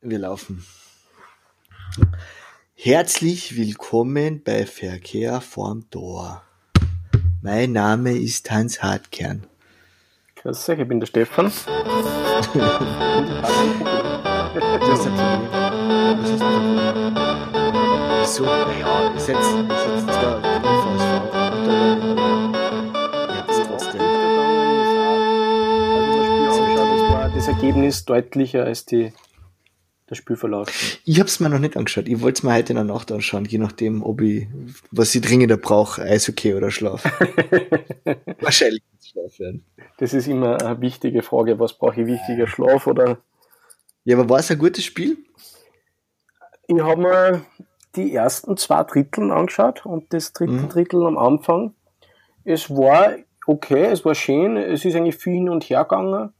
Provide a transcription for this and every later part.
Wir laufen. Herzlich willkommen bei Verkehr vorm Tor. Mein Name ist Hans Hartkern. Grüß euch, ich bin der Stefan. Wieso? Naja, seid, ihr seid zwar VSV, aber ihr habt es trotzdem. Das Ergebnis deutlicher als die, der Spielverlauf. Ich habe es mir noch nicht angeschaut. Ich wollte es mir heute in der Nacht anschauen, je nachdem, ob ich, was ich dringender brauche, Eishockey oder Schlaf. Wahrscheinlich Schlaf werden. Das ist immer eine wichtige Frage. Was brauche ich wichtiger, Schlaf oder? Ja, aber war es ein gutes Spiel? Ich habe mir die ersten zwei Drittel angeschaut und das dritte Mhm. Drittel am Anfang. Es war okay, es war schön, es ist eigentlich viel hin und her gegangen.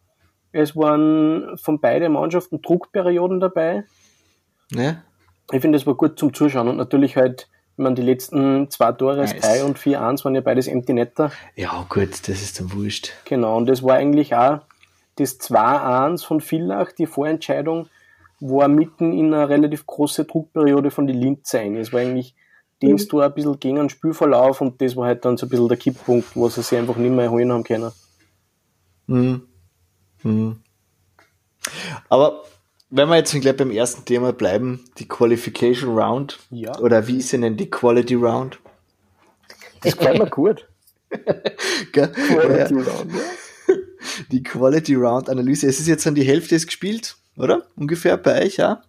Es waren von beiden Mannschaften Druckperioden dabei. Ne? Ich finde, es war gut zum Zuschauen und natürlich halt, wenn man die letzten zwei Tore, Nice. 3 und 4-1, waren ja beides Empty Netter. Ja, gut, das ist dann wurscht. Genau, und das war eigentlich auch das 2-1 von Villach, die Vorentscheidung, war mitten in einer relativ große Druckperiode von die Linz ein. Es war eigentlich das Tor ein bisschen gegen den Spielverlauf und das war halt dann so ein bisschen der Kipppunkt, wo sie sich einfach nicht mehr erholen haben können. Mhm. Mhm. Aber wenn wir jetzt gleich beim ersten Thema bleiben, die Qualification Round, Ja. oder wie ist sie denn die Quality Round? Das gefällt mir gut. Quality Round, ja. die Quality Round Analyse. Es ist jetzt an die Hälfte ist gespielt, oder? Ungefähr bei euch, ja?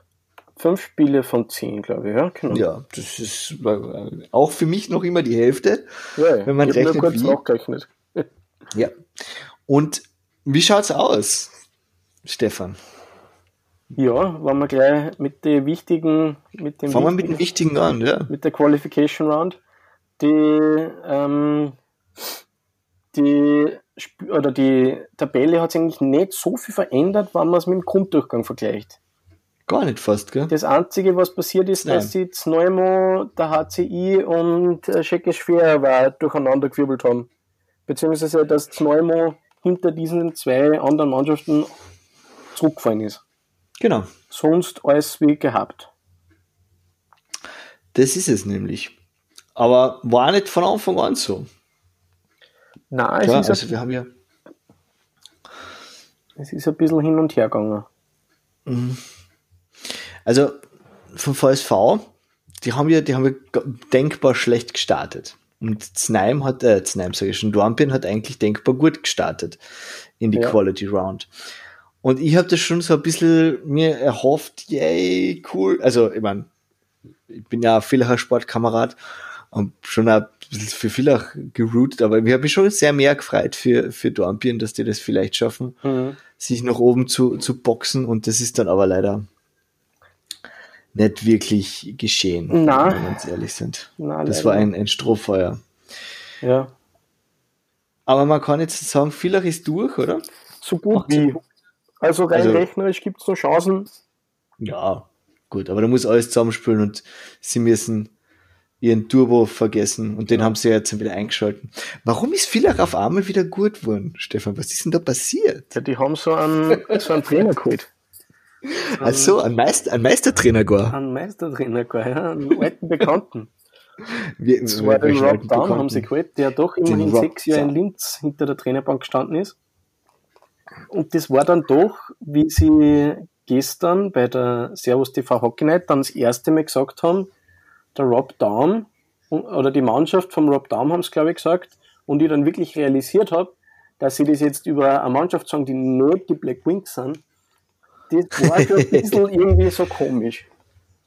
Fünf Spiele von zehn, glaube ich, ja. Genau. Ja, das ist äh, auch für mich noch immer die Hälfte. Ja, ja. Wenn man ich hab nur rechnet, kurz wie- nachgerechnet. Ja. Und wie schaut's aus, Stefan? Ja, waren wir gleich mit den wichtigen, mit dem Fangen wir mit dem Wichtigen an, ja. mit der Qualification Round. Die, ähm, die, oder die Tabelle hat sich eigentlich nicht so viel verändert, wenn man es mit dem Grunddurchgang vergleicht. Gar nicht fast, gell? Das Einzige, was passiert ist, Nein. dass jetzt Neumo, der HCI und äh, Schecke war durcheinander gewirbelt haben. Beziehungsweise, dass Neumo hinter diesen zwei anderen Mannschaften zurückgefallen ist. Genau. Sonst alles wie gehabt. Das ist es nämlich. Aber war nicht von Anfang an so. Nein, es, Klar, ist, also wir haben ja, es ist ein bisschen hin und her gegangen. also vom VSV, die haben ja, die haben ja denkbar schlecht gestartet. Und Znaim hat, äh, Znaim sage ich schon, Dornbirn hat eigentlich denkbar gut gestartet in die Ja. Quality Round. Und ich habe das schon so ein bisschen mir erhofft, yay, cool. Also, ich meine, ich bin ja ein Villacher Sportkamerad und schon ein bisschen für Villach geroutet, aber ich habe mich schon sehr mehr gefreut für, für Dornbirn, dass die das vielleicht schaffen, Mhm. sich nach oben zu, zu boxen und das ist dann aber leider nicht wirklich geschehen, Na. wenn wir ganz ehrlich sind. Na, das war ein, ein Strohfeuer. Ja. Aber man kann jetzt sagen, Villach ist durch, oder? So gut wie. Also rein Also- rechnerisch gibt es noch Chancen. Ja, gut, aber da muss alles zusammenspielen und sie müssen ihren Turbo vergessen und den haben sie jetzt wieder eingeschalten. Warum ist Villach auf einmal wieder gut geworden, Stefan? Was ist denn da passiert? Ja, die haben so einen, so einen Trainer geholt. Also ein, Meister, ein Meistertrainer gar. Einen Meistertrainer, geholt, ja, einen alten Bekannten. Wir, Das war den Rob Down, haben sie geholt, der doch immerhin sechs Jahre in. Linz hinter der Trainerbank gestanden ist. Und das war dann doch, wie sie gestern bei der Servus TV Hockey Night dann das erste Mal gesagt haben, der Rob Down oder die Mannschaft vom Rob Down haben es, glaube ich, gesagt, und ich dann wirklich realisiert habe, dass sie das jetzt über eine Mannschaft sagen, die nicht die Black Wings sind, das war schon ein bisschen irgendwie so komisch.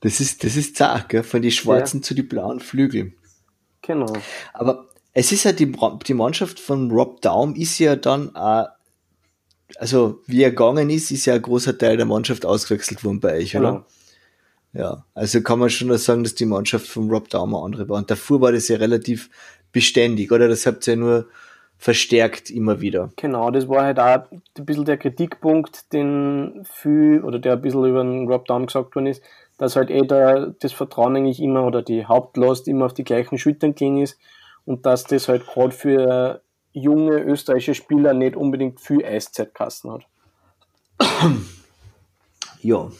Das ist, das ist zart, gell? von die schwarzen zu die blauen Flügel. Genau. Aber es ist ja die, die Mannschaft von Rob Daum ist ja dann, äh, also wie er gegangen ist, ist ja ein großer Teil der Mannschaft ausgewechselt worden bei euch, Genau. oder? Ja, also kann man schon sagen, dass die Mannschaft von Rob Daum eine andere war. Und davor war das ja relativ beständig, oder? Das habt ihr ja nur verstärkt immer wieder. Genau, das war halt auch ein bisschen der Kritikpunkt, den viel, oder der ein bisschen über den Rob Down gesagt worden ist, dass halt eh da das Vertrauen eigentlich immer oder die Hauptlast immer auf die gleichen Schultern ging ist und dass das halt gerade für junge österreichische Spieler nicht unbedingt viel Eiszeit kassen hat. Ja.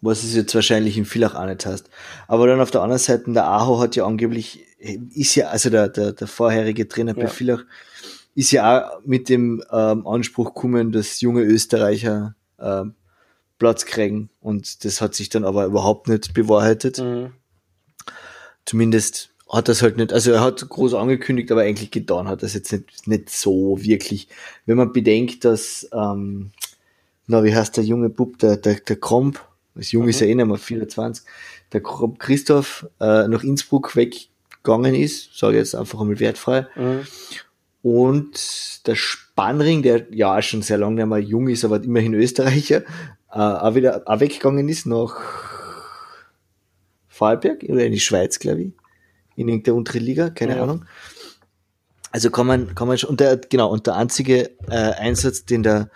was es jetzt wahrscheinlich in Villach auch nicht hast. Aber dann auf der anderen Seite, der Aho hat ja angeblich, ist ja, also der, der, der vorherige Trainer ja. bei Villach, ist ja auch mit dem ähm, Anspruch gekommen, dass junge Österreicher ähm, Platz kriegen. Und das hat sich dann aber überhaupt nicht bewahrheitet. Mhm. Zumindest hat das halt nicht, also er hat groß angekündigt, aber eigentlich getan hat das jetzt nicht, nicht so wirklich. Wenn man bedenkt, dass, ähm, na, wie heißt der junge Bub, der, der, der Kromp, das Junge mhm. ist ja eh nicht mehr 24, der Kromp Christoph äh, nach Innsbruck weggegangen ist, sage ich jetzt einfach einmal wertfrei. Mhm. Und der Spannring, der ja schon sehr lange nicht mehr jung ist, aber immerhin Österreicher, äh, auch wieder auch weggegangen ist nach Vorarlberg oder in die Schweiz, glaube ich. In irgendeiner unteren Liga, keine ja. Ahnung. Also kann man, kann man schon, und der, genau, und der einzige äh, Einsatz, den der,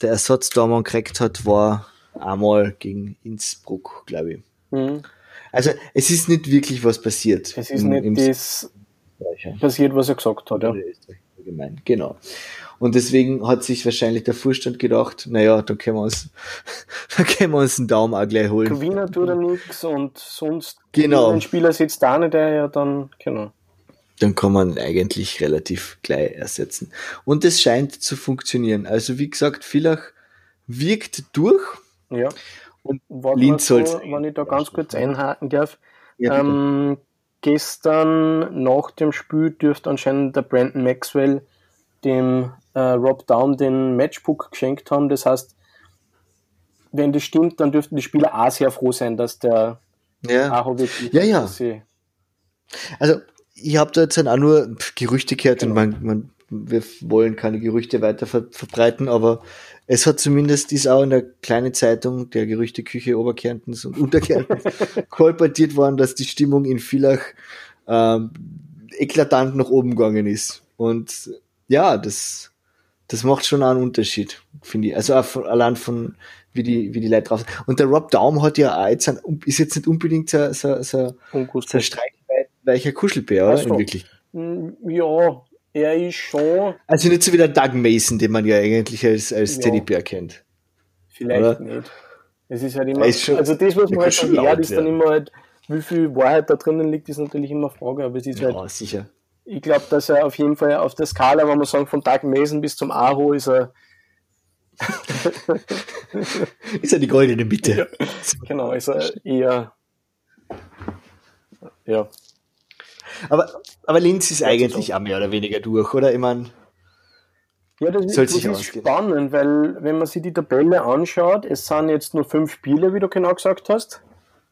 der Ersatzdormann gekriegt hat, war einmal gegen Innsbruck, glaube ich. Mhm. Also es ist nicht wirklich was passiert. Es ist im, nicht im das passiert, was er gesagt hat, ja. Allgemein, genau. Und deswegen hat sich wahrscheinlich der Vorstand gedacht, naja, da können wir uns, da können wir uns einen Daumen auch gleich holen. Gewinner tut er nichts und sonst genau. ein Spieler sitzt da nicht, der ja dann, genau. Dann kann man eigentlich relativ gleich ersetzen. Und es scheint zu funktionieren. Also wie gesagt, Villach wirkt durch. Ja. Und Linz soll so, Wenn ich da ganz kurz einhaken darf. Ja, ähm, gestern nach dem Spiel dürfte anscheinend der Brandon Maxwell dem äh, Rob Down den Matchbook geschenkt haben. Das heißt, wenn das stimmt, dann dürften die Spieler auch sehr froh sein, dass der ja. Ja, ja. Also ich habe da jetzt auch nur Gerüchte gehört genau. und man, man, wir wollen keine Gerüchte weiter ver verbreiten, aber es hat zumindest ist auch in der kleinen Zeitung der Gerüchteküche Oberkärntens und Unterkärntens kolportiert worden, dass die Stimmung in Villach ähm, eklatant nach oben gegangen ist. Und ja, das, das macht schon einen Unterschied, finde ich. Also allein von, wie die, wie die Leute drauf sind. Und der Rob Daum hat ja auch jetzt ein, ist jetzt nicht unbedingt so, so, so, so streichweicher Kuschelbär, oder? So. In wirklich. Mm, ja, er ist schon. Also nicht so wie der Doug Mason, den man ja eigentlich als, als ja. Teddybär kennt. Vielleicht oder? nicht. Es ist halt immer, schon, also das, was man halt schon hört, ist dann immer halt, wie viel Wahrheit da drinnen liegt, ist natürlich immer Frage, aber es ist ja, halt. sicher ich glaube, dass er auf jeden Fall auf der Skala, wenn man sagen, von Doug Mason bis zum Aho ist er. ist er die goldene Mitte. Ja, genau, ist er eher. Ja. Aber, aber Linz ist eigentlich auch mehr oder weniger durch, oder? Ich meine. Ja, das, ist, das ist spannend, weil wenn man sich die Tabelle anschaut, es sind jetzt nur fünf Spiele, wie du genau gesagt hast.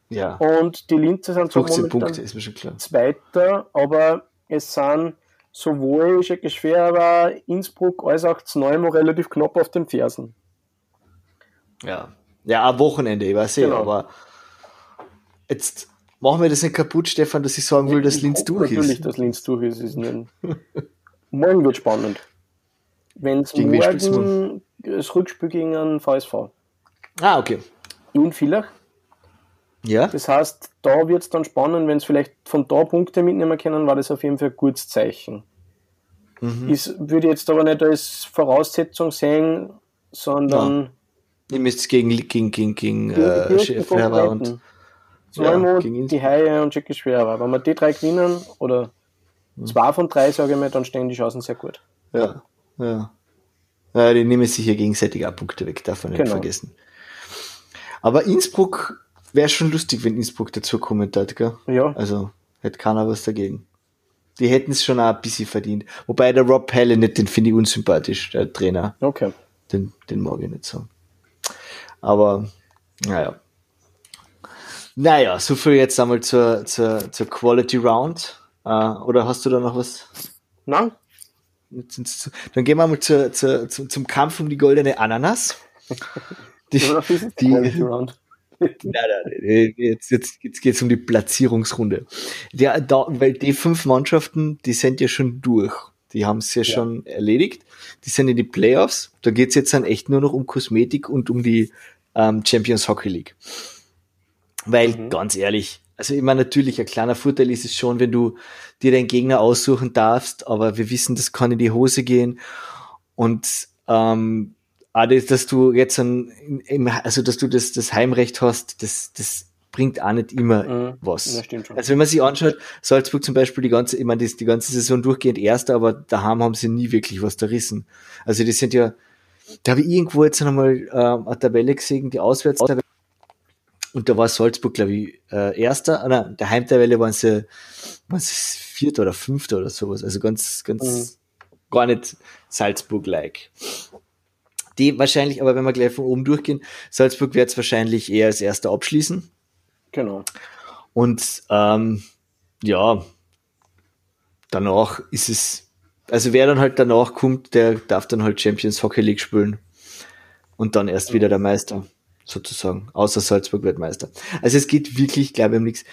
Ja. Und die Linzer sind so Punkte, ist mir schon klar. Zweiter, aber es sind sowohl Schwerber, Innsbruck als auch Zneumo relativ knapp auf den Fersen. Ja, ja, am Wochenende, ich weiß genau. eh, aber jetzt machen wir das nicht kaputt, Stefan, dass ich sagen will, dass Linz durch ist. Natürlich, dass Linz durch ist. ist nicht. morgen wird spannend. Wenn es morgen das Rückspiel gegen einen VSV. Ah, okay. In Villach. Ja. Das heißt, da wird es dann spannend, wenn es vielleicht von da Punkte mitnehmen können, war das auf jeden Fall ein gutes Zeichen. Mhm. Ist, würde ich jetzt aber nicht als Voraussetzung sehen, sondern. Ja. Ihr müsst gegen, gegen, gegen, gegen äh, Schäfer und. Zweimal ja, die Haie und Jackie Schwerer. Wenn wir die drei gewinnen, oder mhm. zwei von drei, sage ich mal, dann stehen die Chancen sehr gut. Ja, ja. ja die nehmen sich hier gegenseitig auch Punkte weg, darf man nicht genau. vergessen. Aber Innsbruck wäre schon lustig, wenn Innsbruck dazu kommen hat, gell? Ja. Also, hätte keiner was dagegen. Die hätten es schon auch ein bisschen verdient. Wobei der Rob Pelle nicht, den finde ich unsympathisch, der Trainer. Okay. Den, den mag ich nicht so. Aber, naja. Naja, so viel jetzt einmal zur, zur, zur Quality Round. Uh, oder hast du da noch was? Nein. Dann gehen wir mal zur, zur, zum, zum Kampf um die goldene Ananas. Die, die, die, nein, nein, jetzt, jetzt, jetzt geht es um die Platzierungsrunde. Der, da, weil die fünf Mannschaften, die sind ja schon durch. Die haben es ja, ja, schon erledigt. Die sind in die Playoffs. Da geht es jetzt dann echt nur noch um Kosmetik und um die ähm, Champions Hockey League. Weil, mhm. ganz ehrlich, also immer natürlich, ein kleiner Vorteil ist es schon, wenn du dir deinen Gegner aussuchen darfst, aber wir wissen, das kann in die Hose gehen. Und ähm, Ah, das, dass du jetzt ein, also dass du das, das Heimrecht hast, das, das bringt auch nicht immer mhm. was. Ja, stimmt schon. Also wenn man sich anschaut, Salzburg zum Beispiel die ganze, ich meine, die, die ganze Saison durchgehend Erster, aber daheim haben sie nie wirklich was zerrissen. Also die sind ja, da habe ich irgendwo jetzt nochmal äh, eine Tabelle gesehen, die Auswärts und da war Salzburg, glaube ich, äh, Erster, ah, nein, der Heimtabelle waren sie, waren sie Vierter oder Fünfter oder sowas. Also ganz, ganz, mhm. gar nicht Salzburg-like. Die wahrscheinlich, aber wenn wir gleich von oben durchgehen, Salzburg wird es wahrscheinlich eher als Erster abschließen. Genau. Und ähm, ja, danach ist es, also wer dann halt danach kommt, der darf dann halt Champions Hockey League spielen und dann erst wieder der Meister, sozusagen, außer Salzburg wird Meister. Also es geht wirklich, glaube ich, um nichts.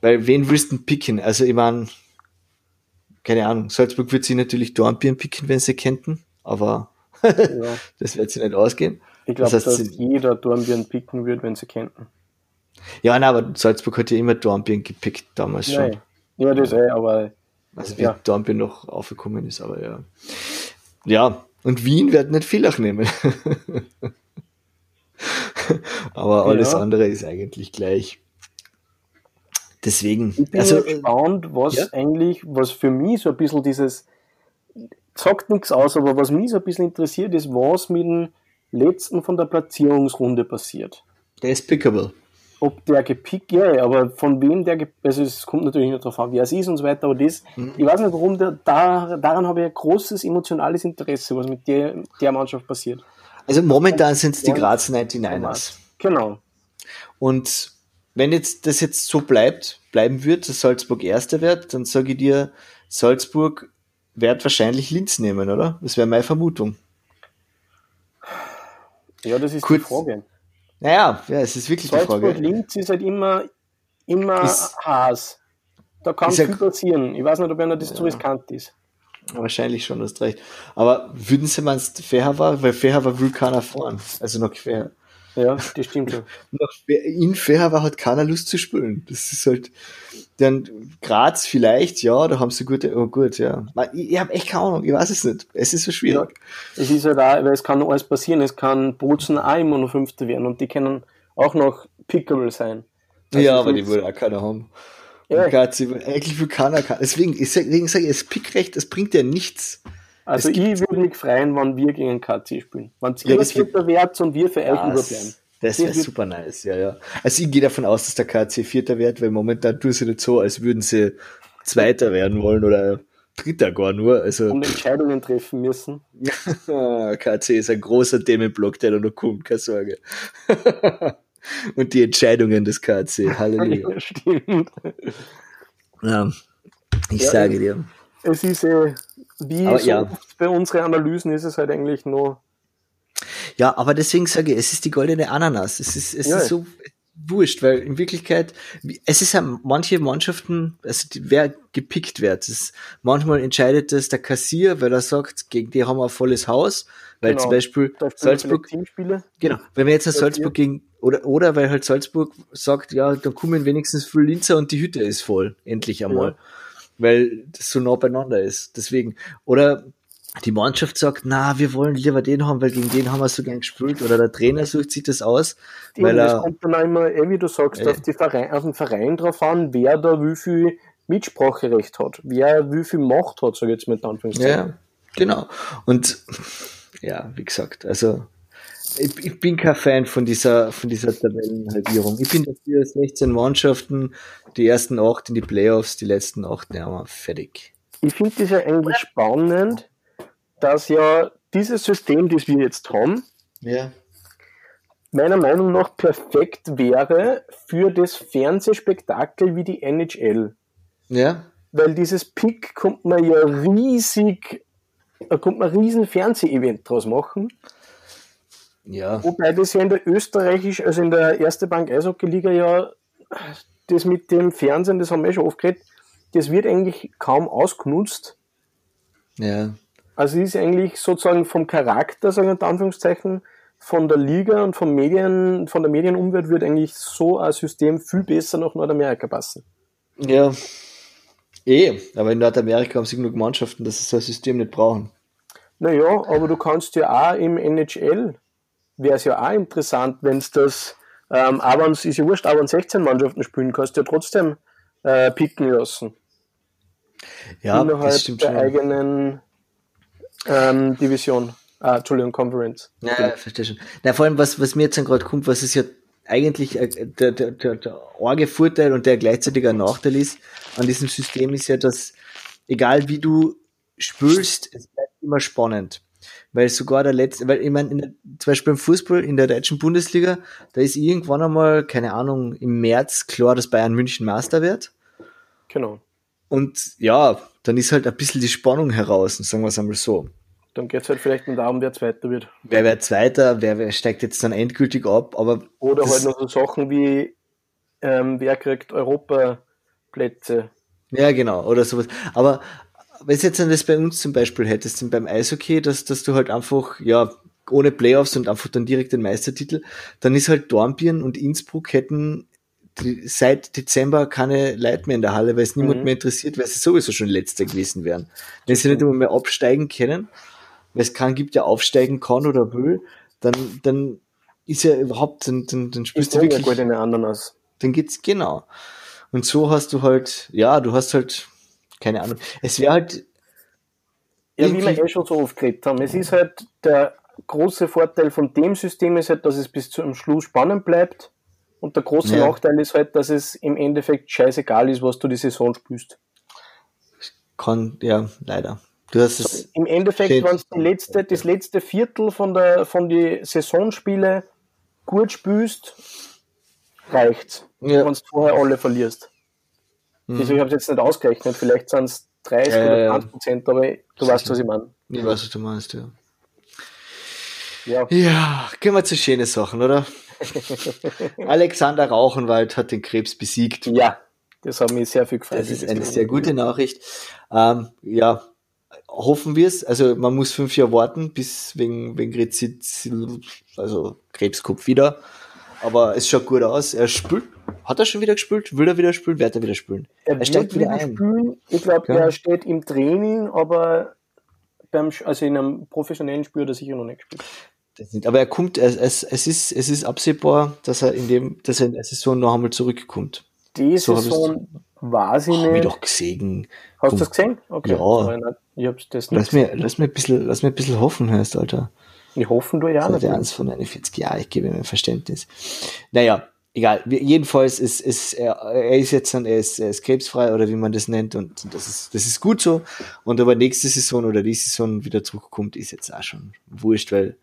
Weil wen willst du picken? Also ich meine, keine Ahnung, Salzburg wird sie natürlich Dornbirn picken, wenn sie kennten, aber ja. das wird sie nicht ausgehen. Ich glaube, das heißt, dass jeder Dornbirn picken wird, wenn sie kennten. Ja, nein, aber Salzburg hat ja immer Dornbirn gepickt damals schon. Nein. Ja, das eh, aber. Also wie ja. Dornbirn noch aufgekommen ist, aber ja. Ja, und Wien wird nicht Villach nehmen. aber alles ja. andere ist eigentlich gleich. Deswegen. Ich bin also, gespannt, was ja? eigentlich, was für mich so ein bisschen dieses, sagt nichts aus, aber was mich so ein bisschen interessiert, ist, was mit dem letzten von der Platzierungsrunde passiert. Der ist pickable ob der gepickt, ja, aber von wem der, also es kommt natürlich nicht darauf an, wer es ist und so weiter, aber das, mhm. ich weiß nicht warum, der, da, daran habe ich ein großes emotionales Interesse, was mit der, der Mannschaft passiert. Also momentan sind es die Graz 99ers. Genau. Und wenn jetzt das jetzt so bleibt, bleiben wird, dass Salzburg Erster wird, dann sage ich dir, Salzburg wird wahrscheinlich Linz nehmen, oder? Das wäre meine Vermutung. Ja, das ist Kurz, die Frage. Naja, ja, es ist wirklich Salzburg die Frage. Linz ist halt immer, immer ist, Haas. Da kann viel passieren. Ich weiß nicht, ob einer das ja. zu riskant ist. Wahrscheinlich schon, hast recht. Aber würden Sie meinst, Fairhaver, weil Fairhaver will keiner fahren. Also noch quer. Ja, das stimmt schon. in Fairhaver hat keiner Lust zu spielen. Das ist halt, dann Graz vielleicht, ja, da haben sie gute, oh gut, ja. Ich, ich habe echt keine Ahnung, ich weiß es nicht. Es ist so schwierig. Ja, es ist halt auch, weil es kann alles passieren. Es kann Bozen auch immer noch Fünfte werden und die können auch noch pickable sein. Also ja, aber die würde auch keiner haben. Ja. Graz, eigentlich will keiner, deswegen, deswegen sage ich, das Pickrecht, das bringt ja nichts. Also ich würde mich freuen, wenn wir gegen KC spielen. Wenn es ja, ihr Vierter wert und wir für euch überbleiben. Das wäre super nice, ja, ja. Also ich gehe davon aus, dass der KC Vierter wird, weil momentan tun sie nicht so, als würden sie Zweiter werden wollen oder Dritter gar nur. Also, und Entscheidungen treffen müssen. KC ist ein großer Themenblock, der da noch kommt, keine Sorge. und die Entscheidungen des KC, Halleluja. Stimmt. Ja, ich ja, sage dir. Es ist äh, wie aber, so ja. bei unseren Analysen ist es halt eigentlich nur. Ja, aber deswegen sage ich, es ist die goldene Ananas. Es ist, es ja. ist so wurscht, weil in Wirklichkeit, es ist ja manche Mannschaften, also die, wer gepickt wird. Das, manchmal entscheidet das der Kassier, weil er sagt, gegen die haben wir ein volles Haus, weil genau. zum Beispiel Salzburg, genau, wenn wir jetzt ein Salzburg gegen, oder, oder weil halt Salzburg sagt, ja, dann kommen wenigstens viel Linzer und die Hütte ist voll, endlich einmal. Ja weil das so nah beieinander ist. Deswegen. Oder die Mannschaft sagt, na, wir wollen lieber den haben, weil gegen den haben wir so gern gespielt. Oder der Trainer sucht sich das aus. Die, weil das er, kommt dann auch immer, eh, wie du sagst, äh, auf, die Verein, auf den Verein drauf an, wer da wie viel Mitspracherecht hat, wer wie viel Macht hat, sage ich jetzt mit Anführungszeichen. Ja, genau. Und ja, wie gesagt, also ich, ich, bin kein Fan von dieser, von dieser Tabellenhalbierung. Ich bin dafür 16 Mannschaften, die ersten acht in die Playoffs, die letzten acht, ja, wir fertig. Ich finde das ja eigentlich spannend, dass ja dieses System, das wir jetzt haben, ja. meiner Meinung nach perfekt wäre für das Fernsehspektakel wie die NHL. Ja. Weil dieses Pick kommt man ja riesig, da kommt man riesen Fernsehevent draus machen. Ja. Wobei das ja in der österreichisch, also in der erste Bank Eishockey-Liga ja, das mit dem Fernsehen, das haben wir schon oft geredet, das wird eigentlich kaum ausgenutzt. Ja. Also es ist eigentlich sozusagen vom Charakter, sagen wir in Anführungszeichen, von der Liga und vom Medien, von der Medienumwelt wird eigentlich so ein System viel besser nach Nordamerika passen. Ja. Eh, aber in Nordamerika haben sie genug Mannschaften, dass sie so ein System nicht brauchen. Naja, aber du kannst ja auch im NHL, wäre es ja auch interessant, wenn es das, ähm, aber es ist ja wurscht, aber 16 Mannschaften spielen, kannst du ja trotzdem äh, picken lassen. Ja, innerhalb das stimmt der schon. eigenen ähm, Division. Ah, Entschuldigung, Conference. Ja, ja, verstehe schon. Na, vor allem, was, was mir jetzt dann gerade kommt, was ist ja eigentlich äh, der, der, der, der arge Vorteil und der gleichzeitig ein Nachteil ist an diesem System ist ja, dass egal wie du spielst, es bleibt immer spannend. Weil sogar der letzte, weil ich meine, der, zum Beispiel im Fußball in der deutschen Bundesliga, da ist irgendwann einmal, keine Ahnung, im März klar, dass Bayern München Master wird. Genau. Und ja, dann ist halt ein bisschen die Spannung heraus, sagen wir es einmal so. Dann geht es halt vielleicht darum, wer Zweiter wird. Wer wird Zweiter, wer, wer steigt jetzt dann endgültig ab, aber Oder halt noch so Sachen wie, ähm, wer kriegt Europaplätze. Ja, genau, oder sowas. Aber wenn du jetzt das bei uns zum Beispiel hättest, denn beim Eishockey, dass, dass du halt einfach, ja, ohne Playoffs und einfach dann direkt den Meistertitel, dann ist halt Dornbirn und Innsbruck hätten die, seit Dezember keine Leute mehr in der Halle, weil es niemand Mhm. mehr interessiert, weil sie sowieso schon Letzter gewesen wären. Wenn sie nicht immer mehr absteigen können, weil es keinen gibt, der aufsteigen kann oder will, dann, dann ist ja überhaupt, dann, dann, dann spielst du wirklich anderen aus. dann geht's genau. Und so hast du halt, ja, du hast halt, keine Ahnung. Es wäre halt, Ja, wie wir eh schon so oft geredet haben. Es ist halt der große Vorteil von dem System ist halt, dass es bis zum Schluss spannend bleibt. Und der große Ja. Nachteil ist halt, dass es im Endeffekt scheißegal ist, was du die Saison spielst. kann, ja, leider. Du hast es, Im Endeffekt, wenn du letzte, das letzte Viertel von der von die Saisonspiele gut spielst, reicht's. Ja. Wenn du vorher alle verlierst. Mhm. Ich habe es jetzt nicht ausgerechnet, vielleicht sind es 30 Ja, oder ja. 20 Prozent, aber du weißt, was ich meine. ich weiß, was du meinst, ja. Ja. Ja, gehen wir zu schönen Sachen, oder? Alexander Rauchenwald hat den Krebs besiegt. ja, das hat mich sehr viel gefreut. Das ist eine sehr gute Nachricht. Ähm, ja, hoffen wir es. Also man muss fünf Jahre warten, bis wegen, wegen Rezid, also Krebskopf wieder. Aber es schaut gut aus. Er spielt. Hat er schon wieder gespielt? Will er wieder spielen? Wird er wieder spielen? Er, Er wird steigt wieder wieder ein. spielen. Ich glaube, Ja. er steht im Training, aber beim, also in einem professionellen Spiel hat er sicher noch nicht gespielt. Das nicht. Aber er kommt, es, es, es, ist, es ist absehbar, dass er in dem, dass er in der Saison noch einmal zurückkommt. Die So Saison weiß ich Hab ich nicht. doch gesehen. Hast du das gesehen? Okay. Ja. Ich hab's das nicht Lass mir, lass mir ein bisschen, lass mir ein bisschen hoffen, heißt, Alter. Ich hoffe, du ja der eins von 41 Jahren, ich gebe ihm ein Verständnis. Naja, egal. Jedenfalls ist, ist er, er ist jetzt dann, er ist, er ist krebsfrei oder wie man das nennt und das ist, das ist gut so. Und aber nächste Saison oder die Saison wieder zurückkommt, ist jetzt auch schon wurscht, weil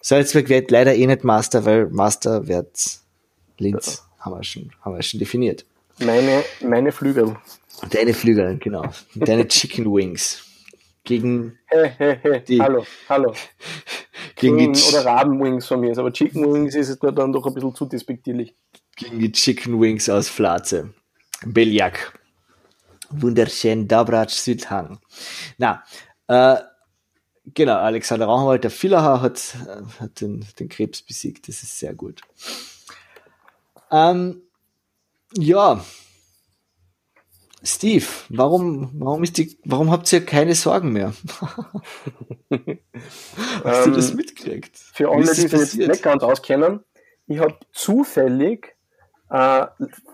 Salzburg wird leider eh nicht Master, weil Master wird Linz. Haben wir schon, haben wir schon definiert. Meine, meine Flügel. Deine Flügel, genau. Deine Chicken Wings. Gegen, Die- hallo, hallo. gegen die, oder Rabenwings von mir ist, aber Chicken Wings ist es dann doch ein bisschen zu despektierlich. gegen die Chicken Wings aus Flatze. Beljak. Wunderschön, Dabrac Südhang. Na, äh, genau, Alexander Rauchenwald, der Villacher hat, äh, hat den, den Krebs besiegt. Das ist sehr gut. Ähm, ja. Steve, warum, warum ist die, warum habt ihr keine Sorgen mehr? Hast du Ähm, das mitgekriegt? Für alle, die sich nicht ganz auskennen, ich habe zufällig äh,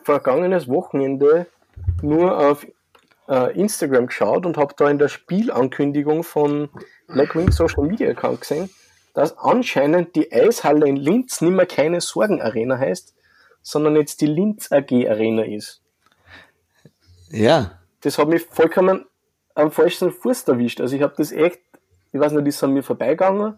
vergangenes Wochenende nur auf äh, Instagram geschaut und habe da in der Spielankündigung von Blackwing Social Media Account gesehen, dass anscheinend die Eishalle in Linz nicht mehr keine Sorgen Arena heißt, sondern jetzt die Linz AG Arena ist. Ja, Das hat mich vollkommen am falschen Fuß erwischt. Also ich habe das echt, ich weiß nicht, ist an mir vorbeigegangen.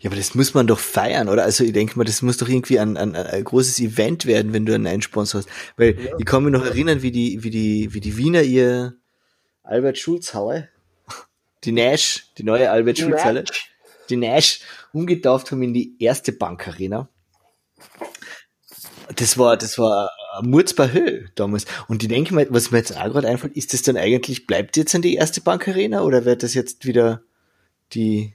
Ja, aber das muss man doch feiern, oder? Also ich denke mal, das muss doch irgendwie ein, ein, ein großes Event werden, wenn du einen Einsponsor hast. Weil ich kann mich noch erinnern, wie die, wie die, wie die Wiener ihr Albert Schulz Halle, die Nash, die neue Albert Schulz Halle, die Nash umgetauft haben in die erste Bankarena. Das war, das war Murzbar Höhe damals. Und ich denke mal, was mir jetzt auch gerade einfällt, ist das dann eigentlich, bleibt jetzt an die erste Bankarena oder wird das jetzt wieder die,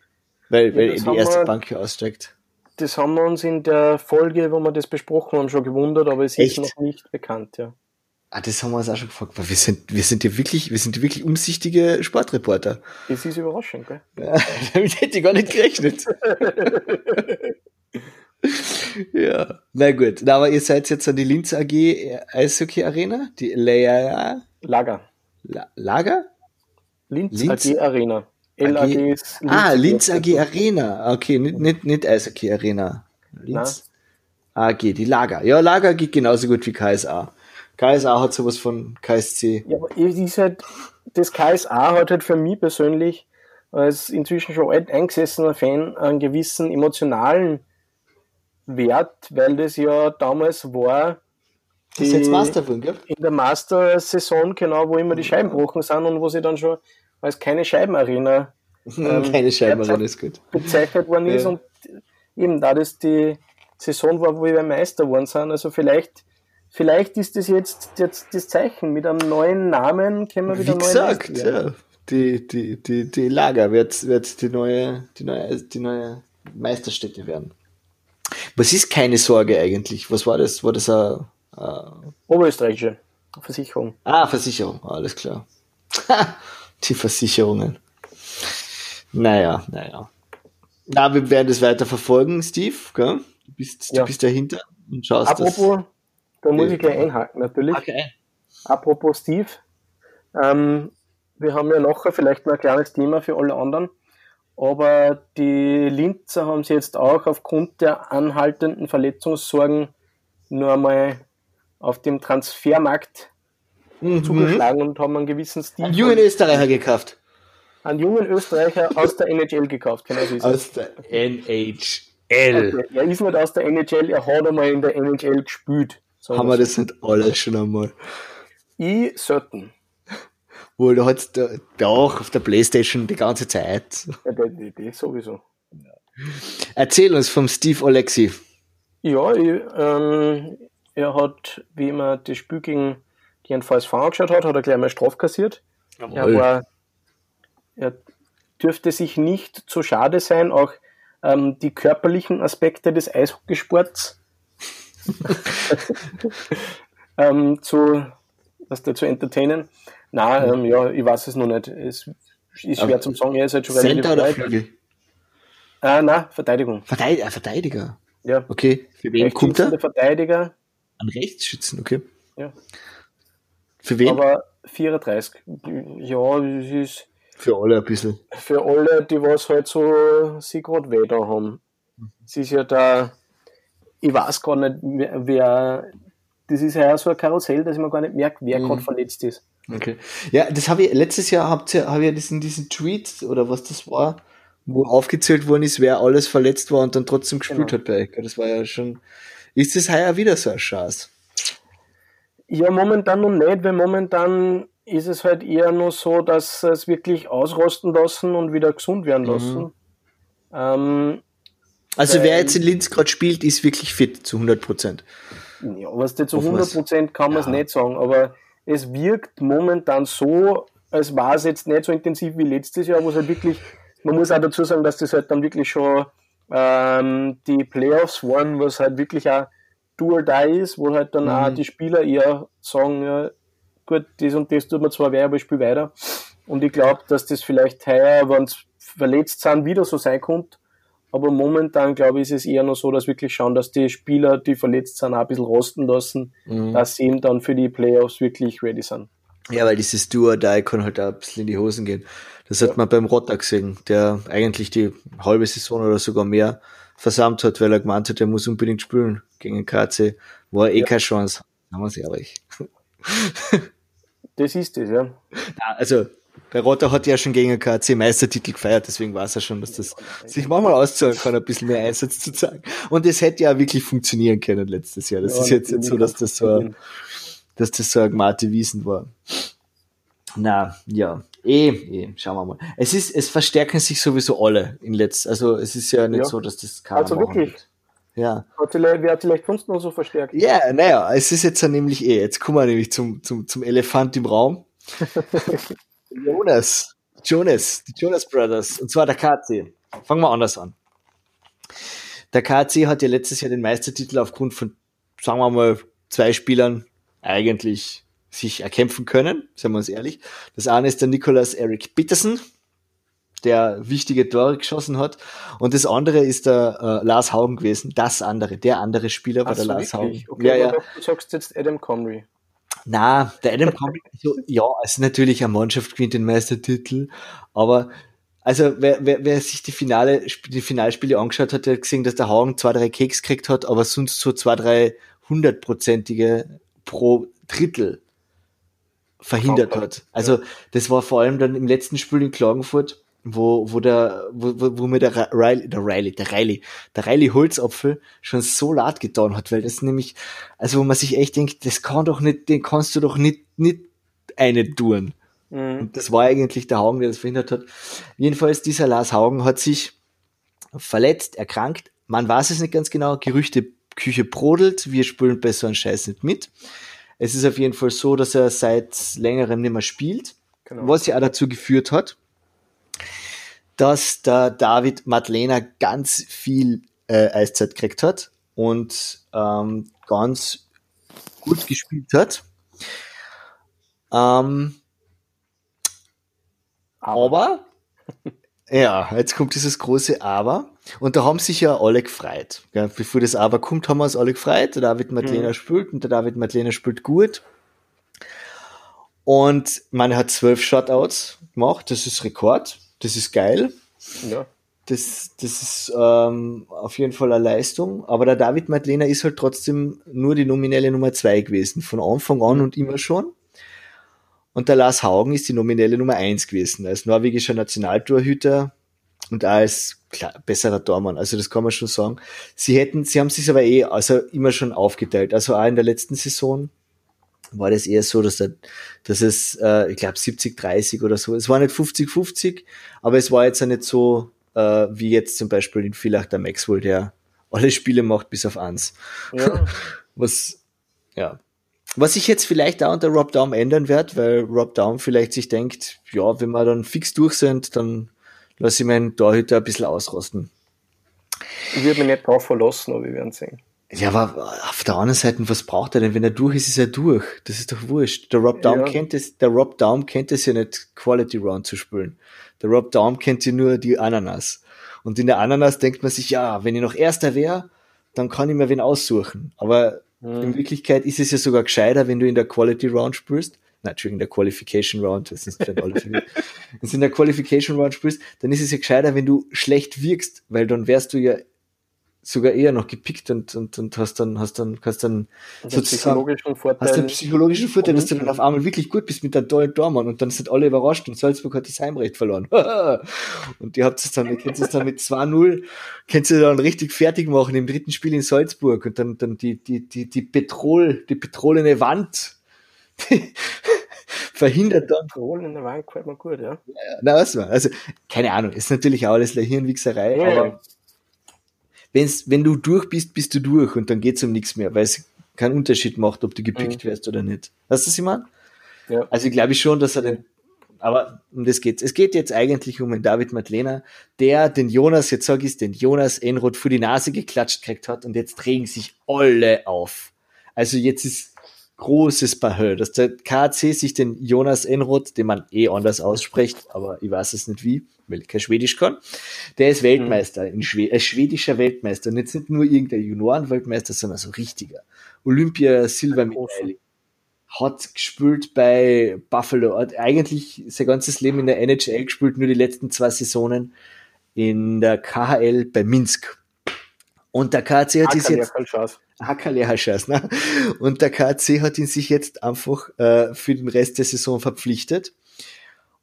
weil, Ja, weil das die erste wir- Bank hier aussteigt? Das haben wir uns in der Folge, wo wir das besprochen haben, schon gewundert, aber es ist Echt? noch nicht bekannt, ja. Ah, das haben wir uns auch schon gefragt. weil Wir sind, wir sind ja wirklich, wir sind ja wirklich umsichtige Sportreporter. Das ist überraschend, gell? Ja, damit hätte ich gar nicht gerechnet. ja, na gut. Na, aber ihr seid jetzt an die Linz AG Eishockey Arena, die La Lager. La Lager? Linz, Linz? AG Arena. LAG AG. ist Ah, Linz AG Arena. Okay, nicht, nicht, nicht Eishockey Arena. Linz AG, die Lager. Ja, Lager geht genauso gut wie KSA. KSA hat sowas von KSC. Ja, aber ist halt, das KSA hat halt für mich persönlich als inzwischen schon alt eingesessener Fan einen gewissen emotionalen Wert, weil das ja damals war Das ist jetzt Master geworden, gell? in der Master-Saison, genau, wo immer die Scheiben gebrochen sind und wo sie dann schon als keine Scheibenarena Ähm, Keine Scheibenarena ist gut. bezeichnet worden ist Ja. und eben da das die Saison war, wo wir Meister geworden sind. Also vielleicht, vielleicht ist das jetzt, jetzt das Zeichen. Mit einem neuen Namen können wir wieder Wie gesagt, Meister werden. ja, die, die, die, die Lager wird, wird die neue, die neue, die neue Meisterstätte werden. Was ist keine Sorge eigentlich? Was war das? War das ein, ein Oberösterreichische Versicherung. Ah, Versicherung, alles klar. die Versicherungen. Naja, naja. Na, wir werden das weiter verfolgen, Steve, gell? Du bist, Ja. du bist dahinter und schaust Apropos, da muss ich gleich einhaken, natürlich. das. Okay. Apropos Steve, ähm, wir haben ja nachher vielleicht noch ein kleines Thema für alle anderen, aber die Linzer haben sie jetzt auch aufgrund der anhaltenden Verletzungssorgen nur einmal auf dem Transfermarkt Mhm. zugeschlagen und haben einen gewissen Steve, Einen jungen Österreicher gekauft. einen jungen Österreicher aus der NHL gekauft. Genau so ist es. Aus der NHL. Okay, Er ist nicht aus der NHL, er hat einmal in der NHL gespielt. Haben wir das nicht alle schon einmal? Ich selten. Wohl, da hat's der, der auch auf der Playstation die ganze Zeit. Ja, die, die, die sowieso. Erzähl uns vom Steve Alexi. Ja, ich, ähm, er hat, wie immer das Spiel gegen die NVSV angeschaut hat, hat er gleich mal Straf kassiert. Er, war, er dürfte sich nicht zu schade sein, auch ähm, die körperlichen Aspekte des Eishockeysports ähm, zu, was da, zu entertainen. Na, ähm, ja, ich weiß es noch nicht. Es ist schwer zum sagen, er ist halt schon Center oder weit. Flügel? Ah, na, Verteidigung. Verteidiger, Verteidiger. Ja. Okay. Für wen kommt er? Verteidiger, An Rechtsschützen, okay. Ja. Für wen? aber 34. Ja, das ist Für alle ein bisschen. für alle, die was halt so sie gerade weh da haben. Es ist ja da, ich weiß gar nicht, wer das ist ja so ein Karussell, dass ich mir gar nicht merke, wer Mhm. gerade verletzt ist. Okay. Ja, das habe ich, letztes Jahr habt ihr, habe ich diesen, diesen Tweet oder was das war, wo aufgezählt worden ist, wer alles verletzt war und dann trotzdem gespielt Genau. hat bei euch. Das war ja schon, ist das heuer wieder so ein Schatz? Ja, momentan noch nicht, weil momentan ist es halt eher nur so, dass sie es wirklich ausrosten lassen und wieder gesund werden lassen. Ähm, Also wer jetzt in Linz gerade spielt, ist wirklich fit zu 100 Prozent. Ja, was zu Hoffen wir's. 100% kann man es Ja. nicht sagen, aber es wirkt momentan so, als war es jetzt nicht so intensiv wie letztes Jahr, wo es halt wirklich, man muss auch dazu sagen, dass das halt dann wirklich schon ähm, die Playoffs waren, was halt wirklich auch do or die ist, wo halt dann Mhm. auch die Spieler eher sagen, ja, gut, das und das tut mir zwar weh, aber ich spiele weiter. Und ich glaube, dass das vielleicht heuer, wenn sie verletzt sind, wieder so sein könnte. Aber momentan, glaube ich, ist es eher noch so, dass wirklich schauen, dass die Spieler, die verletzt sind, auch ein bisschen rosten lassen, Mhm. dass sie eben dann für die Playoffs wirklich ready sind. Ja, weil dieses or Die kann halt auch ein bisschen in die Hosen gehen. Das hat man beim Rotter gesehen, der eigentlich die halbe Saison oder sogar mehr versammelt hat, weil er gemeint hat, er muss unbedingt spielen gegen KC. War eh Ja. keine Chance. Sagen wir es ehrlich. Das ist es, ja. Ja, also, der Rotter hat ja schon gegen den KC Meistertitel gefeiert, deswegen weiß er schon, dass das sich manchmal auszahlen kann, ein bisschen mehr Einsatz zu zeigen. Und es hätte ja wirklich funktionieren können letztes Jahr. Das Ja, ist jetzt nicht so, dass das so, dass das so eine gemarte Wiesen war. Na, ja. Eh, eh, schauen wir mal. Es ist, es verstärken sich sowieso alle in letzt, also es ist ja nicht Ja. so, dass das keiner Also wirklich? Ja. Hat vielleicht, wer hat vielleicht sonst noch so verstärkt? Ja, naja, es ist jetzt ja nämlich eh, jetzt kommen wir nämlich zum, zum, zum Elefant im Raum. Jonas, Jonas, die Jonas Brothers, und zwar der KC. Fangen wir anders an. Der KC hat ja letztes Jahr den Meistertitel aufgrund von, sagen wir mal, zwei Spielern eigentlich sich erkämpfen können, sagen wir uns ehrlich. Das eine ist der Nicholas Eric Peterson, der wichtige Tore geschossen hat. Und das andere ist der äh, Lars Haugen gewesen. Das andere, der andere Spieler war der so, Lars wirklich? Haugen. Okay, ja, ja. Du sagst jetzt Adam Comrie. Na, der Adam Conley, so, ja, also natürlich eine Mannschaft gewinnt den Meistertitel, aber also wer, wer, wer sich die Finale, die Finalspiele angeschaut hat, der hat gesehen, dass der Hagen zwei, drei Keks gekriegt hat, aber sonst so zwei, drei hundertprozentige pro Drittel verhindert hat. Also das war vor allem dann im letzten Spiel in Klagenfurt, wo, wo der, wo, wo wo mir der Riley, der Riley, der Riley, der Riley Holzapfel schon so leid getan hat, weil das nämlich, also wo man sich echt denkt, das kann doch nicht, den kannst du doch nicht, nicht eine tun. Mhm. Und das war eigentlich der Haugen, der das verhindert hat. Jedenfalls, dieser Lars Haugen hat sich verletzt, erkrankt. Man weiß es nicht ganz genau. Gerüchte Küche brodelt. Wir spülen bei so einem Scheiß nicht mit. Es ist auf jeden Fall so, dass er seit längerem nicht mehr spielt. Genau. Was ja auch dazu geführt hat, dass der David Madlena ganz viel äh, Eiszeit gekriegt hat und ähm, ganz gut gespielt hat. Ähm, aber, ja, jetzt kommt dieses große Aber. Und da haben sich ja alle gefreut. Ja, bevor das Aber kommt, haben wir uns alle gefreut. Der David Madlena Mhm. spielt und der David Madlena spielt gut. Und man hat zwölf Shutouts gemacht. Das ist Rekord. Das ist geil. Ja. Das, das ist ähm, auf jeden Fall eine Leistung. Aber der David Madlena ist halt trotzdem nur die nominelle Nummer zwei gewesen. Von Anfang an und immer schon. Und der Lars Haugen ist die nominelle Nummer eins gewesen. Als norwegischer Nationaltorhüter und als klar, besserer Tormann. Also das kann man schon sagen. Sie hätten, sie haben sich aber eh also immer schon aufgeteilt. Also auch in der letzten Saison war das eher so, dass, der, dass es, äh, ich glaube, 70-30 oder so. Es war nicht 50-50, aber es war jetzt auch nicht so, äh, wie jetzt zum Beispiel in Villach der Maxwell, der alle Spiele macht bis auf eins. ja. Was, ja. Was ich jetzt vielleicht auch unter Rob Daum ändern wird, weil Rob Daum vielleicht sich denkt, ja, wenn wir dann fix durch sind, dann lasse ich meinen Torhüter ein bisschen ausrosten. Ich würde mich nicht drauf verlassen, aber wir werden sehen. Ja, aber auf der anderen Seite, was braucht er denn? Wenn er durch ist, ist er durch. Das ist doch wurscht. Der Rob Daum Ja. kennt es, der Rob Daum kennt es ja nicht, Quality Round zu spielen. Der Rob Daum kennt ja nur die Ananas. Und in der Ananas denkt man sich, ja, wenn ich noch Erster wäre, dann kann ich mir wen aussuchen. Aber in Wirklichkeit ist es ja sogar gescheiter, wenn du in der Quality Round spielst. Nein, Entschuldigung, in der Qualification Round, das ist vielleicht alle. Wenn du in der Qualification Round spielst, dann ist es ja gescheiter, wenn du schlecht wirkst, weil dann wärst du ja sogar eher noch gepickt und, und, und hast dann, hast dann, kannst dann Den sozusagen, psychologischen hast Vorteil. den psychologischen Vorteil, dass du dann auf einmal wirklich gut bist mit deinem tollen Tormann und dann sind alle überrascht und Salzburg hat das Heimrecht verloren. und ihr habt es dann, ihr könnt es dann mit 2-0, könnt ihr dann richtig fertig machen im dritten Spiel in Salzburg und dann, dann die, die, die, die Petrol, die petrolene Wand, die verhindert dann Roll in der Wand gefällt mir gut, ja. na, was war? Also, keine Ahnung, ist natürlich auch alles Hirnwichserei, Ja, aber. Wenn's, wenn du durch bist, bist du durch und dann geht's um nichts mehr, weil es keinen Unterschied macht, ob du gepickt wirst oder nicht. Weißt du, was ich meine? Ja. Also, ich glaube schon, dass er den, aber um das geht's. Es geht jetzt eigentlich um den David Madlena, der den Jonas, jetzt sag ich's, den Jonas Enroth vor die Nase geklatscht gekriegt hat und jetzt regen sich alle auf. Also jetzt ist großes Bahö, dass der KC sich den Jonas Enroth, den man eh anders ausspricht, aber ich weiß es nicht wie, weil ich kein Schwedisch kann, der ist Weltmeister, in Schwe äh, schwedischer Weltmeister und jetzt nicht nur irgendein Juniorenweltmeister, sondern so richtiger. Olympia Silbermedaille. Hat gespielt bei Buffalo, hat eigentlich sein ganzes Leben in der NHL gespielt, nur die letzten zwei Saisonen in der KHL bei Minsk. Und der KC hat Ah, sich kann ja jetzt Chance. Hackerlehrerscheiß, ne? Und der KC hat ihn sich jetzt einfach äh, für den Rest der Saison verpflichtet.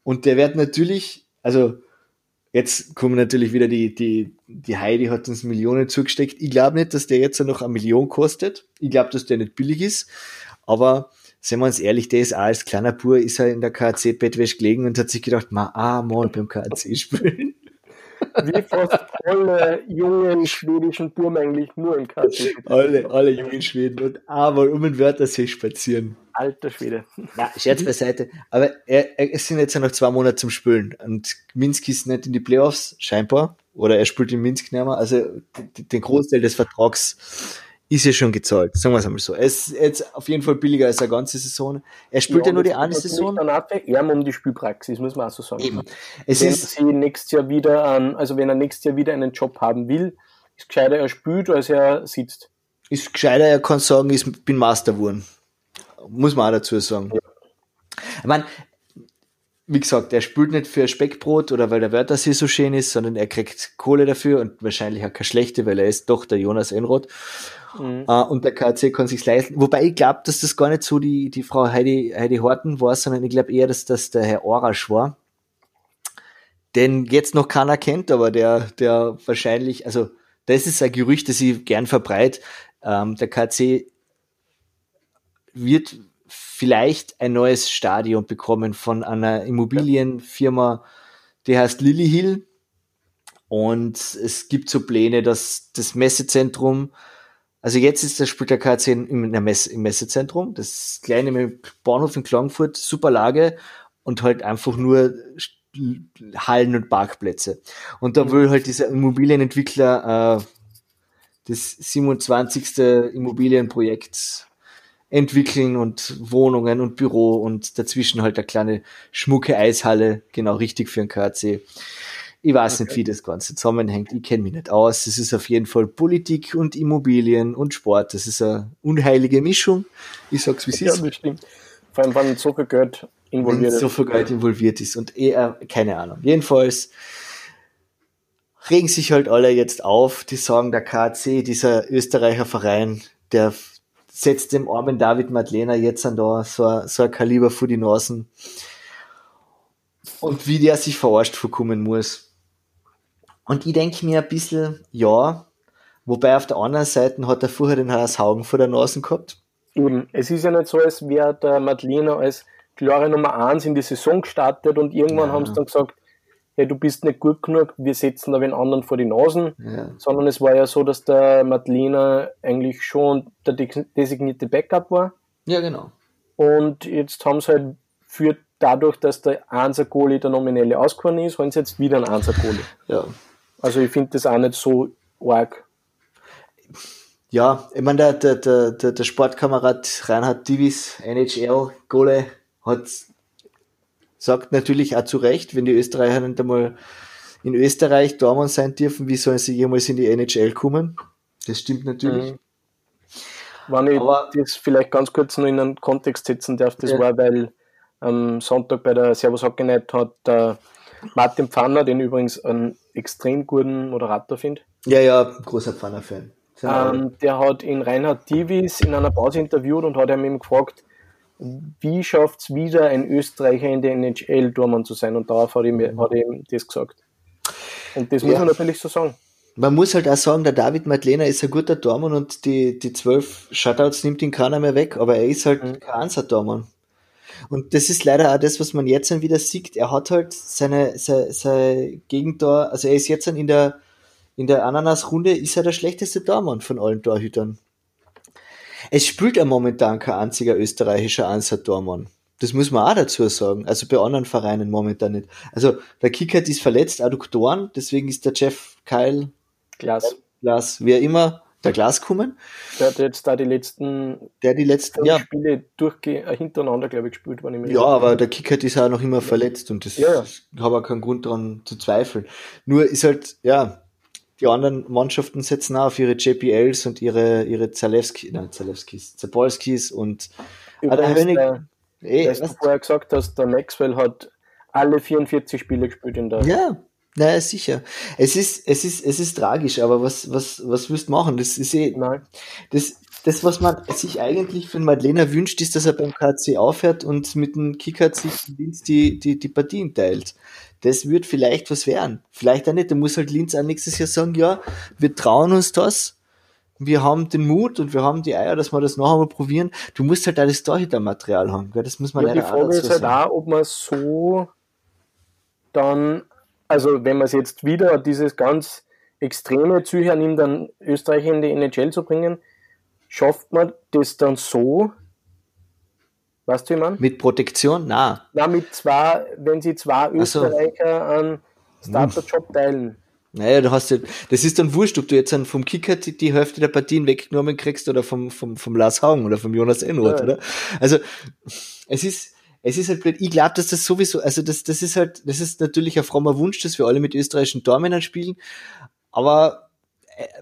Und der wird natürlich, also jetzt kommen natürlich wieder die, die, die Heidi hat uns Millionen zugesteckt. Ich glaube nicht, dass der jetzt noch eine Million kostet. Ich glaube, dass der nicht billig ist. Aber seien wir uns ehrlich, der ist auch als kleiner Bur, ist er in der KC-Bettwäsche gelegen und hat sich gedacht, ma, ah, mal beim KC spielen. Wie fast alle jungen schwedischen Burm eigentlich nur im KC. alle, alle jungen Schweden und einmal um den Wörthersee spazieren. Alter Schwede. Na, Scherz beiseite. Aber er, er, es sind jetzt ja noch zwei Monate zum Spülen. Und Minsk ist nicht in die Playoffs, scheinbar. Oder er spielt in Minsk nicht mehr. Also den Großteil des Vertrags ist ja schon gezahlt, sagen wir es einmal so. Er ist jetzt auf jeden Fall billiger als eine ganze Saison. Er spielt ja, ja nur die eine Saison. Auch bei ihm um die Spielpraxis, muss man auch so sagen. Eben. Es wenn ist, sie nächstes Jahr wieder, an, also wenn er nächstes Jahr wieder einen Job haben will, ist gescheiter, er spielt, als er sitzt. Ist gescheiter, er kann sagen, ich bin Master geworden. Muss man auch dazu sagen. Ja. Ich meine, wie gesagt, er spielt nicht für Speckbrot oder weil der Wörtersee so schön ist, sondern er kriegt Kohle dafür und wahrscheinlich auch keine schlechte, weil er ist doch der Jonas Enroth. Mhm. Uh, und der KC kann sich leisten. Wobei ich glaube, dass das gar nicht so die, die Frau Heidi, Heidi Horten war, sondern ich glaube eher, dass das der Herr Orasch war. Den jetzt noch keiner kennt, aber der, der wahrscheinlich, also das ist ein Gerücht, das ich gern verbreit. Ähm, der KC wird vielleicht ein neues Stadion bekommen von einer Immobilienfirma, die heißt Lily Hill. Und es gibt so Pläne, dass das Messezentrum, also jetzt ist das spielt der KC im, Messe, im Messezentrum, das kleine Bahnhof in Klagenfurt, super Lage und halt einfach nur Hallen und Parkplätze. Und da will halt dieser Immobilienentwickler äh, das 27. Immobilienprojekt entwickeln und Wohnungen und Büro und dazwischen halt eine kleine schmucke Eishalle, genau richtig für ein KC. Ich weiß okay. nicht, wie das Ganze zusammenhängt. Ich kenne mich nicht aus. Es ist auf jeden Fall Politik und Immobilien und Sport. Das ist eine unheilige Mischung. Ich sag's, wie es ja, ist. Bestimmt. Vor allem, wenn so viel Geld involviert ist. so viel Geld involviert ist und eher, keine Ahnung. Jedenfalls regen sich halt alle jetzt auf, die sagen, der KC, dieser Österreicher Verein, der setzt dem armen David Madlena jetzt an da so, so ein Kaliber vor die Nasen. Und wie der sich verarscht vorkommen muss. Und ich denke mir ein bisschen, ja, wobei auf der anderen Seite hat er vorher den Hausen vor der Nase gehabt. Eben, es ist ja nicht so, als wäre der Madlena als klare Nummer 1 in die Saison gestartet und irgendwann ja. haben sie dann gesagt, hey, du bist nicht gut genug, wir setzen da den anderen vor die Nasen, ja. sondern es war ja so, dass der Madlena eigentlich schon der designierte Backup war. Ja, genau. Und jetzt haben sie halt für dadurch, dass der Einser Goalie der nominelle ausgefahren ist, haben sie jetzt wieder einen Einser Goalie. Ja. Also ich finde das auch nicht so arg. Ja, ich meine, der, der, der, der Sportkamerad Reinhard Divis, NHL Goalie, hat sagt natürlich auch zu Recht, wenn die Österreicher nicht einmal in Österreich Dortmund sein dürfen, wie sollen sie jemals in die NHL kommen? Das stimmt natürlich. Mhm. Wenn ich Aber, das vielleicht ganz kurz noch in einen Kontext setzen darf, das ja. war, weil am Sonntag bei der Servus Hockey Night hat der Martin Pfanner, den übrigens einen extrem guten Moderator finde. Ja, ja, großer Pfanner-Fan. Ähm, der hat in Reinhard Divis in einer Pause interviewt und hat ihm gefragt, wie schafft es wieder ein Österreicher in der NHL Dormann zu sein? Und darauf hat er ihm, hat ihm das gesagt. Und das muss man natürlich so sagen. Man muss halt auch sagen, der David Madlena ist ein guter Dormann und die, die zwölf Shutouts nimmt ihn keiner mehr weg, aber er ist halt mhm. kein Ansatz-Dormann. Und das ist leider auch das, was man jetzt dann wieder sieht. Er hat halt seine, seine, seine Gegentor, also er ist jetzt dann in der, in der Ananas-Runde, ist er der schlechteste Dormann von allen Torhütern. Es spielt ja momentan kein einziger österreichischer Ansat Dormann. Das muss man auch dazu sagen. Also bei anderen Vereinen momentan nicht. Also der Kickert ist verletzt, Adduktoren, deswegen ist der Jeff Kyle Glas. Glas, wer immer, der Glas kommen. Der hat jetzt da die letzten, der die letzten ja. Spiele durchge äh, hintereinander, glaube ich, gespielt. Wenn ich ja, aber der Kickert ist auch noch immer verletzt und das ja, ja. habe auch keinen Grund daran zu zweifeln. Nur ist halt, ja, die anderen Mannschaften setzen auch auf ihre JPLs und ihre, ihre Zalewski, nein, Zalewskis, Zapolskis und Übrigens, Hönig, der, ey, was du vorher gesagt hast, der Maxwell hat alle 44 Spiele gespielt in der. Ja, naja, sicher. Es ist, es ist, es ist tragisch, aber was, was, was willst du machen? Das ist eh, Nein. das, das, was man sich eigentlich von Madlena wünscht, ist, dass er beim KC aufhört und mit dem Kicker sich die, die, die Partien teilt das wird vielleicht was werden. Vielleicht auch nicht. Da muss halt Linz auch nächstes Jahr sagen, ja, wir trauen uns das. Wir haben den Mut und wir haben die Eier, dass wir das noch einmal probieren. Du musst halt alles Torhütermaterial haben. Gell? Das muss man ja, leider Die Frage ist halt auch, ob man so dann, also wenn man es jetzt wieder dieses ganz extreme Ziel nimmt, dann Österreich in die NHL zu bringen, schafft man das dann so, Weißt du, wie man? Mit Protektion? Na. Na, mit zwei, wenn sie zwei Österreicher so. einen Starterjob teilen. Naja, du hast ja, das ist dann wurscht, ob du jetzt dann vom Kicker die, Hälfte der Partien weggenommen kriegst oder vom, vom, vom Lars Hagen oder vom Jonas Enroth, ja. oder? Also, es ist, es ist halt blöd. Ich glaube, dass das sowieso, also das, das ist halt, das ist natürlich ein frommer Wunsch, dass wir alle mit österreichischen Tormännern spielen. Aber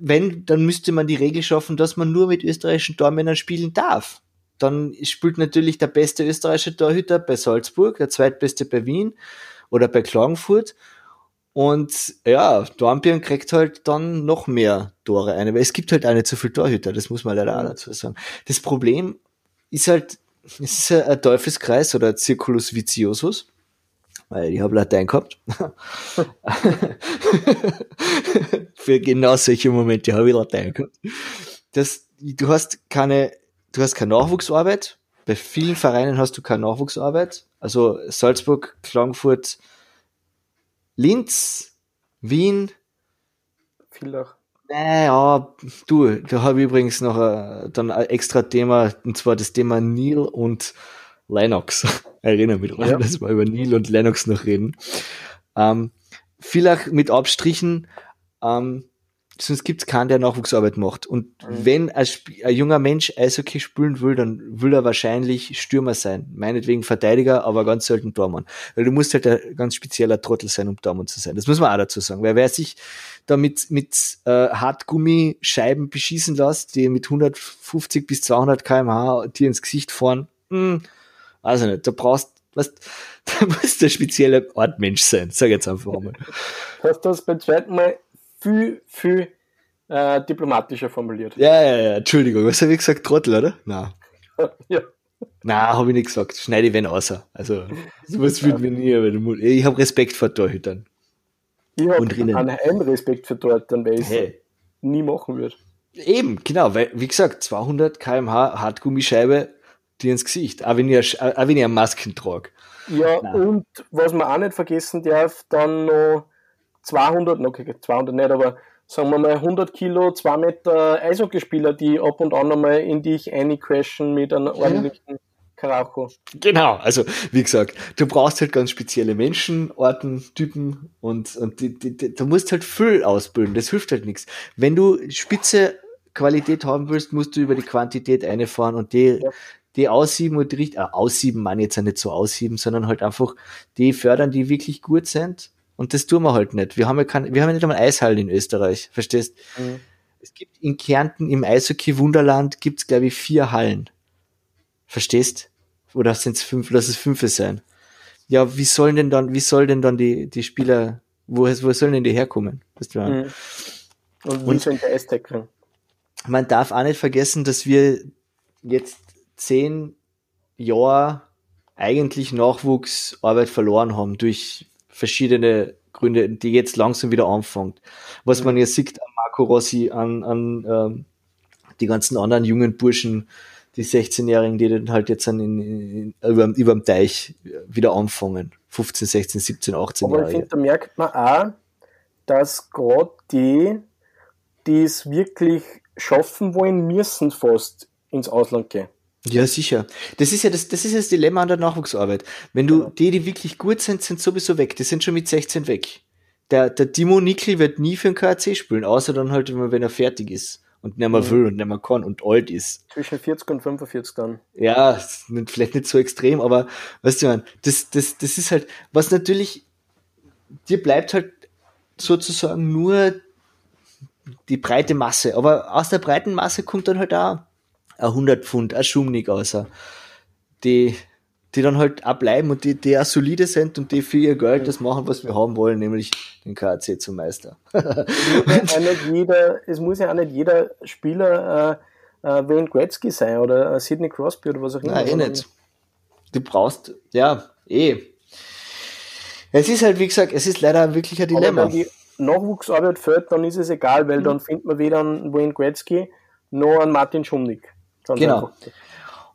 wenn, dann müsste man die Regel schaffen, dass man nur mit österreichischen Tormännern spielen darf. Dann spielt natürlich der beste österreichische Torhüter bei Salzburg, der zweitbeste bei Wien oder bei Klagenfurt und ja, Dornbirn kriegt halt dann noch mehr Tore ein. Aber es gibt halt auch nicht so viele Torhüter, das muss man leider auch dazu sagen. Das Problem ist halt, es ist ein Teufelskreis oder ein Circulus viciosus, weil ich habe Latein gehabt. Für genau solche Momente habe ich Latein gehabt. Das, du hast keine, du hast keine Nachwuchsarbeit. Bei vielen Vereinen hast du keine Nachwuchsarbeit. Also Salzburg, Klagenfurt, Linz, Wien. Villach. Naja, du, da habe ich übrigens noch ein, dann ein extra Thema, und zwar das Thema Neil und Lennox. Erinnere mich daran, ja. dass wir über Neil und Lennox noch reden. Ähm, Villach mit Abstrichen, ähm, sonst gibt's keinen, der Nachwuchsarbeit macht. Und mhm. wenn ein, ein, junger Mensch Eishockey spielen will, dann will er wahrscheinlich Stürmer sein. Meinetwegen Verteidiger, aber ganz selten Tormann. Weil du musst halt ein ganz spezieller Trottel sein, um Tormann zu sein. Das muss man auch dazu sagen. Weil wer sich da mit, mit äh, Hartgummischeiben beschießen lässt, die mit 150 bis 200 kmh dir ins Gesicht fahren, mh, hm, also nicht, da brauchst was, da muss der spezielle Ortmensch sein, sag jetzt einfach mal. Hast du das beim zweiten Mal viel, viel äh, diplomatischer formuliert. Ja, ja, ja, Entschuldigung, was habe ich gesagt? Trottel, oder? Nein. ja. Nein, habe ich nicht gesagt. Schneide ich wen außer. Also, sowas würde mir nie. Ich habe Respekt vor Torhütern. Ich habe einen Respekt vor Torhütern, weil ich es hey. nie machen würde. Eben, genau, weil, wie gesagt, 200 kmh Hartgummischeibe dir ins Gesicht, auch wenn ich, auch wenn ich eine Masken trage. Ja, Nein. und was man auch nicht vergessen darf, dann noch 200, okay, 200 nicht, aber sagen wir mal 100 Kilo, 2 Meter Eishockeyspieler, die ab und an einmal in dich eincrashen mit einem ordentlichen Karacho. Genau, also wie gesagt, du brauchst halt ganz spezielle Menschen, Orten, Typen und, und die, die, die, du musst halt Füll ausbilden, das hilft halt nichts. Wenn du spitze Qualität haben willst, musst du über die Quantität einfahren und die, ja. Die aussieben und die richtig, äh, aussieben man jetzt ja nicht so aussieben, sondern halt einfach die fördern, die wirklich gut sind und das tun wir halt nicht. Wir haben ja, kein, wir haben ja nicht einmal Eishallen in Österreich, verstehst? Mhm. Es gibt in Kärnten im Eishockey-Wunderland gibt's glaube ich, vier Hallen. Verstehst? Oder sind es fünf, lass es fünf sein. Ja, wie sollen denn dann, wie soll denn dann die, die Spieler, wo, wo sollen denn die herkommen? Weißt du, mhm. Und wie sollen die Eistackeln? Man darf auch nicht vergessen, dass wir jetzt zehn Jahre eigentlich Nachwuchsarbeit verloren haben durch verschiedene Gründe, die jetzt langsam wieder anfängt. Was man jetzt sieht an Marco Rossi, an, an ähm, die ganzen anderen jungen Burschen, die 16-Jährigen, die dann halt jetzt in, in, über, über dem Teich wieder anfangen. 15, 16, 17, 18 Aber Jahre. Aber ich finde, da merkt man auch, dass gerade die, die es wirklich schaffen wollen, müssen fast ins Ausland gehen. Ja, sicher. Das ist ja das, das ist das Dilemma an der Nachwuchsarbeit. Wenn du, ja. die, die wirklich gut sind, sind sowieso weg. Die sind schon mit 16 weg. Der, der Timo Nickel wird nie für den KAC spielen, außer dann halt, wenn er fertig ist und nicht mehr mhm. will und nicht mehr kann und alt ist. Zwischen 40 und 45 dann. Ja, vielleicht nicht so extrem, aber weißt du, man, das, das, das ist halt, was natürlich, dir bleibt halt sozusagen nur die breite Masse, aber aus der breiten Masse kommt dann halt auch 100 Pfund, ein Schumnig außer, die, die dann halt auch bleiben und die, die auch solide sind und die für ihr Geld das machen, was wir haben wollen, nämlich den KAC zum Meister. es, muss ja jeder, es muss ja auch nicht jeder Spieler äh, äh, Wayne Gretzky sein oder äh, Sidney Crosby oder was auch immer. Nein, eh nicht. Du brauchst, ja, eh. Es ist halt, wie gesagt, es ist leider wirklich ein Dilemma. Aber wenn die Nachwuchsarbeit fällt, dann ist es egal, weil mhm. dann findet man weder einen Wayne Gretzky noch einen Martin Schumnick. Genau. Einfach.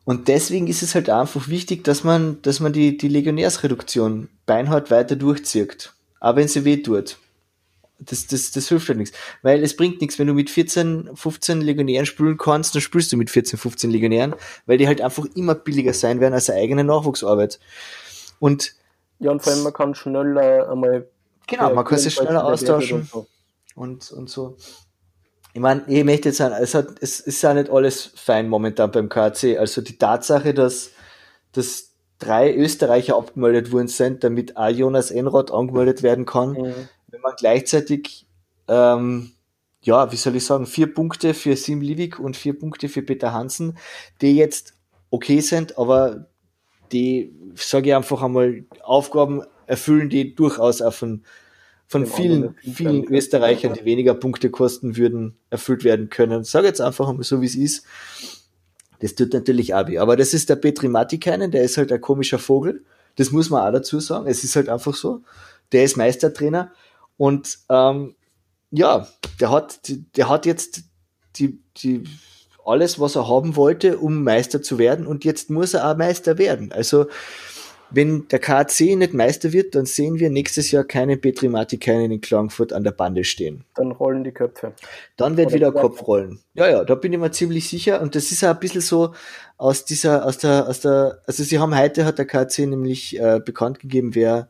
Und deswegen ist es halt einfach wichtig, dass man, dass man die, die Legionärsreduktion beinhart weiter durchzieht. Aber wenn sie weh tut. Das, das, das hilft halt nichts. Weil es bringt nichts, wenn du mit 14, 15 Legionären spielen kannst, dann spielst du mit 14, 15 Legionären, weil die halt einfach immer billiger sein werden als eine eigene Nachwuchsarbeit. Und ja, und vor allem man kann schneller einmal Genau, man kann sich schneller austauschen. Und, und so. Ich meine, ich möchte jetzt sagen, es, hat, es ist ja nicht alles fein momentan beim KC. Also die Tatsache, dass, dass drei Österreicher abgemeldet worden sind, damit auch Jonas Enroth angemeldet werden kann, mhm. wenn man gleichzeitig, ähm, ja, wie soll ich sagen, vier Punkte für Sim Livik und vier Punkte für Peter Hansen, die jetzt okay sind, aber die, sage ich einfach einmal, Aufgaben erfüllen, die durchaus auch von, von vielen, vielen Österreichern, die weniger Punkte kosten würden, erfüllt werden können. Sag jetzt einfach mal so, wie es ist. Das tut natürlich Abi. Aber das ist der Petri Matikainen, der ist halt ein komischer Vogel. Das muss man auch dazu sagen. Es ist halt einfach so. Der ist Meistertrainer. Und ähm, ja, der hat, der hat jetzt die, die, alles, was er haben wollte, um Meister zu werden. Und jetzt muss er auch Meister werden. Also wenn der KC nicht Meister wird, dann sehen wir nächstes Jahr keine Petri Martikainen in Klagenfurt an der Bande stehen. Dann rollen die Köpfe. Dann wird Oder wieder Kopf rollen. Ja, ja, da bin ich mir ziemlich sicher. Und das ist auch ein bisschen so aus dieser, aus der, aus der, also sie haben heute, hat der KC nämlich äh, bekannt gegeben, wer,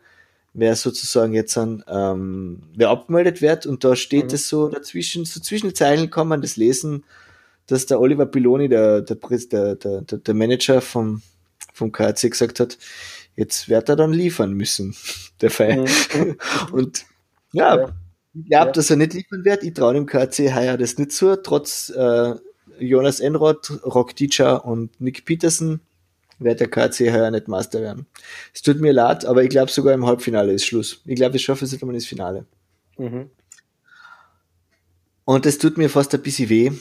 wer sozusagen jetzt an, ähm, wer abgemeldet wird. Und da steht mhm. es so dazwischen, so zwischen Zeilen kann man das lesen, dass der Oliver Piloni, der, der, der, der, der Manager vom, vom KC gesagt hat, jetzt wird er dann liefern müssen, der Fall. Mhm. Und ja, ja. ich glaube, ja. dass er nicht liefern wird. Ich traue dem KC heuer das nicht zu, trotz äh, Jonas Enroth, Rock Teacher und Nick Peterson wird der KC heuer nicht Master werden. Es tut mir leid, aber ich glaube sogar im Halbfinale ist Schluss. Ich glaube, ich schaffe es nicht einmal ins Finale. Mhm. Und es tut mir fast ein bisschen weh,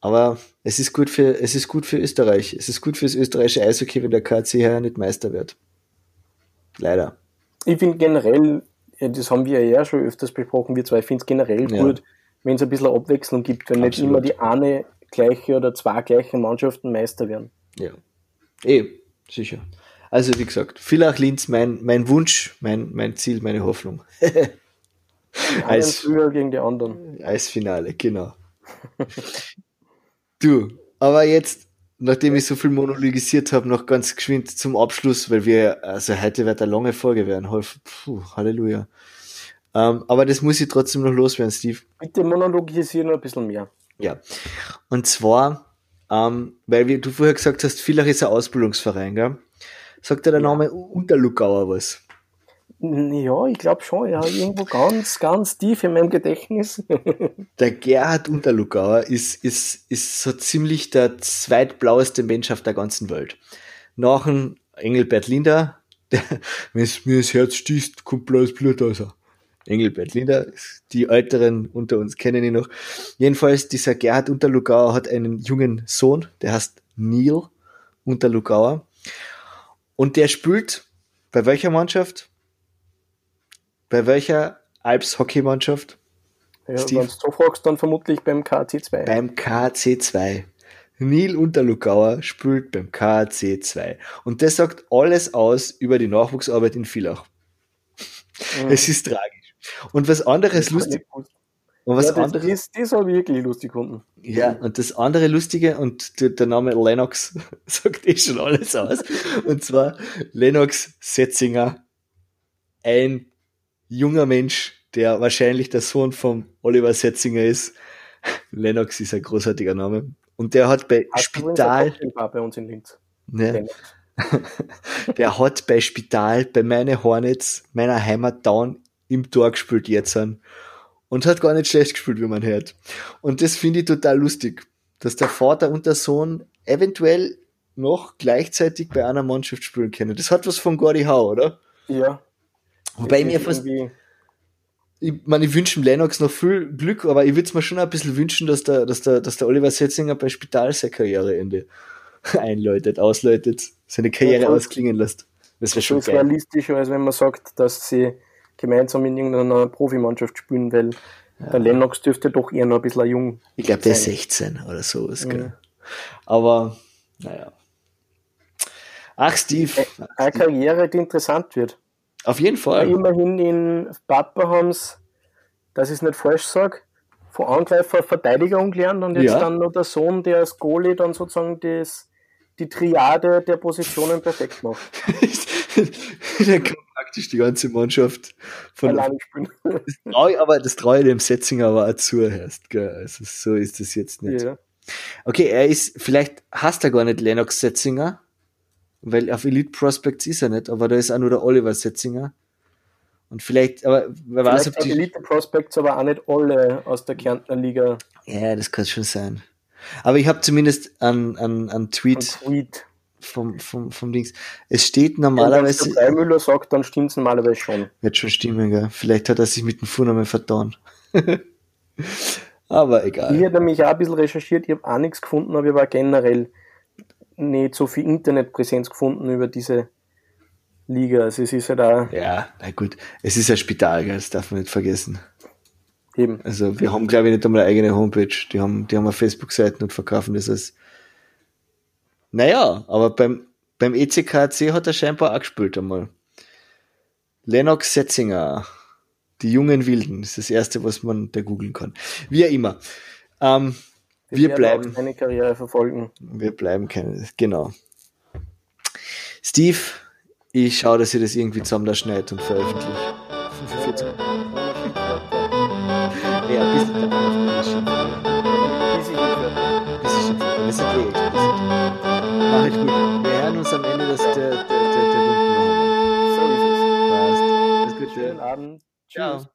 aber es ist gut für, es ist gut für Österreich. Es ist gut für das österreichische Eishockey, wenn der KC heuer nicht Meister wird. Leider. Ich finde generell, das haben wir ja schon öfters besprochen, wir zwei, ich finde es generell ja. gut, wenn es ein bisschen Abwechslung gibt, wenn Absolut. nicht immer die eine gleiche oder zwei gleiche Mannschaften Meister werden. Ja. Eh, sicher. Also wie gesagt, Villach Linz, mein, mein Wunsch, mein, mein Ziel, meine Hoffnung. als früher gegen die anderen. Als Finale, genau. du, aber jetzt nachdem ich so viel monologisiert habe, noch ganz geschwind zum Abschluss, weil wir, also heute wird eine lange Folge werden. Puh, Halleluja. Ähm, aber das muss ich trotzdem noch loswerden, Steve. Bitte monologisieren noch ein bisschen mehr. Ja. Und zwar, ähm, weil wie du vorher gesagt hast, Villach ist ein Ausbildungsverein, gell? Sagt der ja. Name Unterlugauer was? Ja, ich glaube schon, ja, irgendwo ganz, ganz tief in meinem Gedächtnis. der Gerhard Unterlugauer ist, ist, ist so ziemlich der zweitblaueste Mensch auf der ganzen Welt. Nach dem Engelbert Linder, der, wenn es mir das Herz stießt, kommt blaues Blut raus. Engelbert Linder, die Älteren unter uns kennen ihn noch. Jedenfalls, dieser Gerhard Unterlugauer hat einen jungen Sohn, der heißt Neil Unterlugauer. Und der spielt bei welcher Mannschaft? Bei welcher Alps-Hockeymannschaft? Ja, wenn du so fragst, dann vermutlich beim KC2. Beim KC2. Neil Unterlugauer spielt beim KC2. Und das sagt alles aus über die Nachwuchsarbeit in Villach. Mhm. Es ist tragisch. Und was anderes lustig. Und was ja, das, anderes, das, das habe ich wirklich lustig gefunden. Ja, und das andere Lustige, und der, der Name Lennox sagt eh schon alles aus. und zwar Lennox Setzinger, ein junger Mensch, der wahrscheinlich der Sohn von Oliver Setzinger ist. Lennox ist ein großartiger Name. Und der hat bei Hast Spital. bei uns in Linz. Ne? der hat bei Spital, bei meine Hornets, meiner Heimat Down im Tor gespielt jetzt an. Und hat gar nicht schlecht gespielt, wie man hört. Und das finde ich total lustig, dass der Vater und der Sohn eventuell noch gleichzeitig bei einer Mannschaft spielen können. Das hat was von Gordy Howe, oder? Ja, Wobei mir fast. Ich meine, ich wünsche dem Lennox noch viel Glück, aber ich würde es mir schon ein bisschen wünschen, dass der, dass der, dass der Oliver Setzinger bei Spital sein Karriereende einläutet, ausläutet, seine Karriere ja, ausklingen lässt. Das wäre schon geil. realistischer, als wenn man sagt, dass sie gemeinsam in irgendeiner Profimannschaft spielen, weil ja. der Lennox dürfte doch eher noch ein bisschen jung Ich glaube, der ist 16 oder sowas, mhm. Aber, naja. Ach, Steve. Eine Karriere, die interessant wird. Auf jeden Fall. Immerhin in Papa haben sie, dass ich es nicht falsch sage, von Angreifer Verteidigung gelernt und jetzt ja. dann noch der Sohn, der als Goalie dann sozusagen das, die Triade der Positionen perfekt macht. der kommt praktisch die ganze Mannschaft von das traue ich, aber das traue ich dem Setzinger aber auch zu erst, gell? Also so ist das jetzt nicht. Ja. Okay, er ist, vielleicht hasst er gar nicht Lennox Setzinger, weil auf Elite Prospects ist er nicht, aber da ist auch nur der Oliver Setzinger. Und vielleicht, aber wer weiß, ob die. Elite Prospects aber auch nicht alle aus der Kärntner Liga Ja, das kann schon sein. Aber ich habe zumindest einen, einen, einen und Tweet Tweet. vom, vom, vom Dings. Es steht Wenn der normalerweise. Breimüller sagt, dann stimmt es normalerweise schon. Wird schon stimmen, gell? Vielleicht hat er sich mit dem Vornamen vertan. aber Ich egal. hätte nämlich auch ein bisschen recherchiert, ich habe auch nichts gefunden, aber ich habe auch generell nicht so viel Internetpräsenz gefunden über diese Liga. Also es ist halt auch Ja, na gut. Es ist ein Spital, gell? Das darf man nicht vergessen. eben. Also wir haben, glaube ich, nicht einmal eine eigene Homepage. Die haben, die haben eine Facebook-Seiten und verkaufen das als. Naja, aber beim, beim ECKC hat er scheinbar auch gespielt einmal. Lennox Setzinger. Die jungen Wilden. ist das erste, was man da googeln kann. Wie auch immer. Ähm, wir bleiben. Seine Karriere verfolgen. Wir bleiben keine, genau. Steve, ich schaue, dass ihr das irgendwie zusammen da schneidet und veröffentlicht. 45. Ja. Bis ich ich Wir sind eh. Mach halt gut. Wir hören uns am Ende des, der, der, der, der Runden noch. So ist es. Passt. Alles Gute. Schönen Abend. Ciao.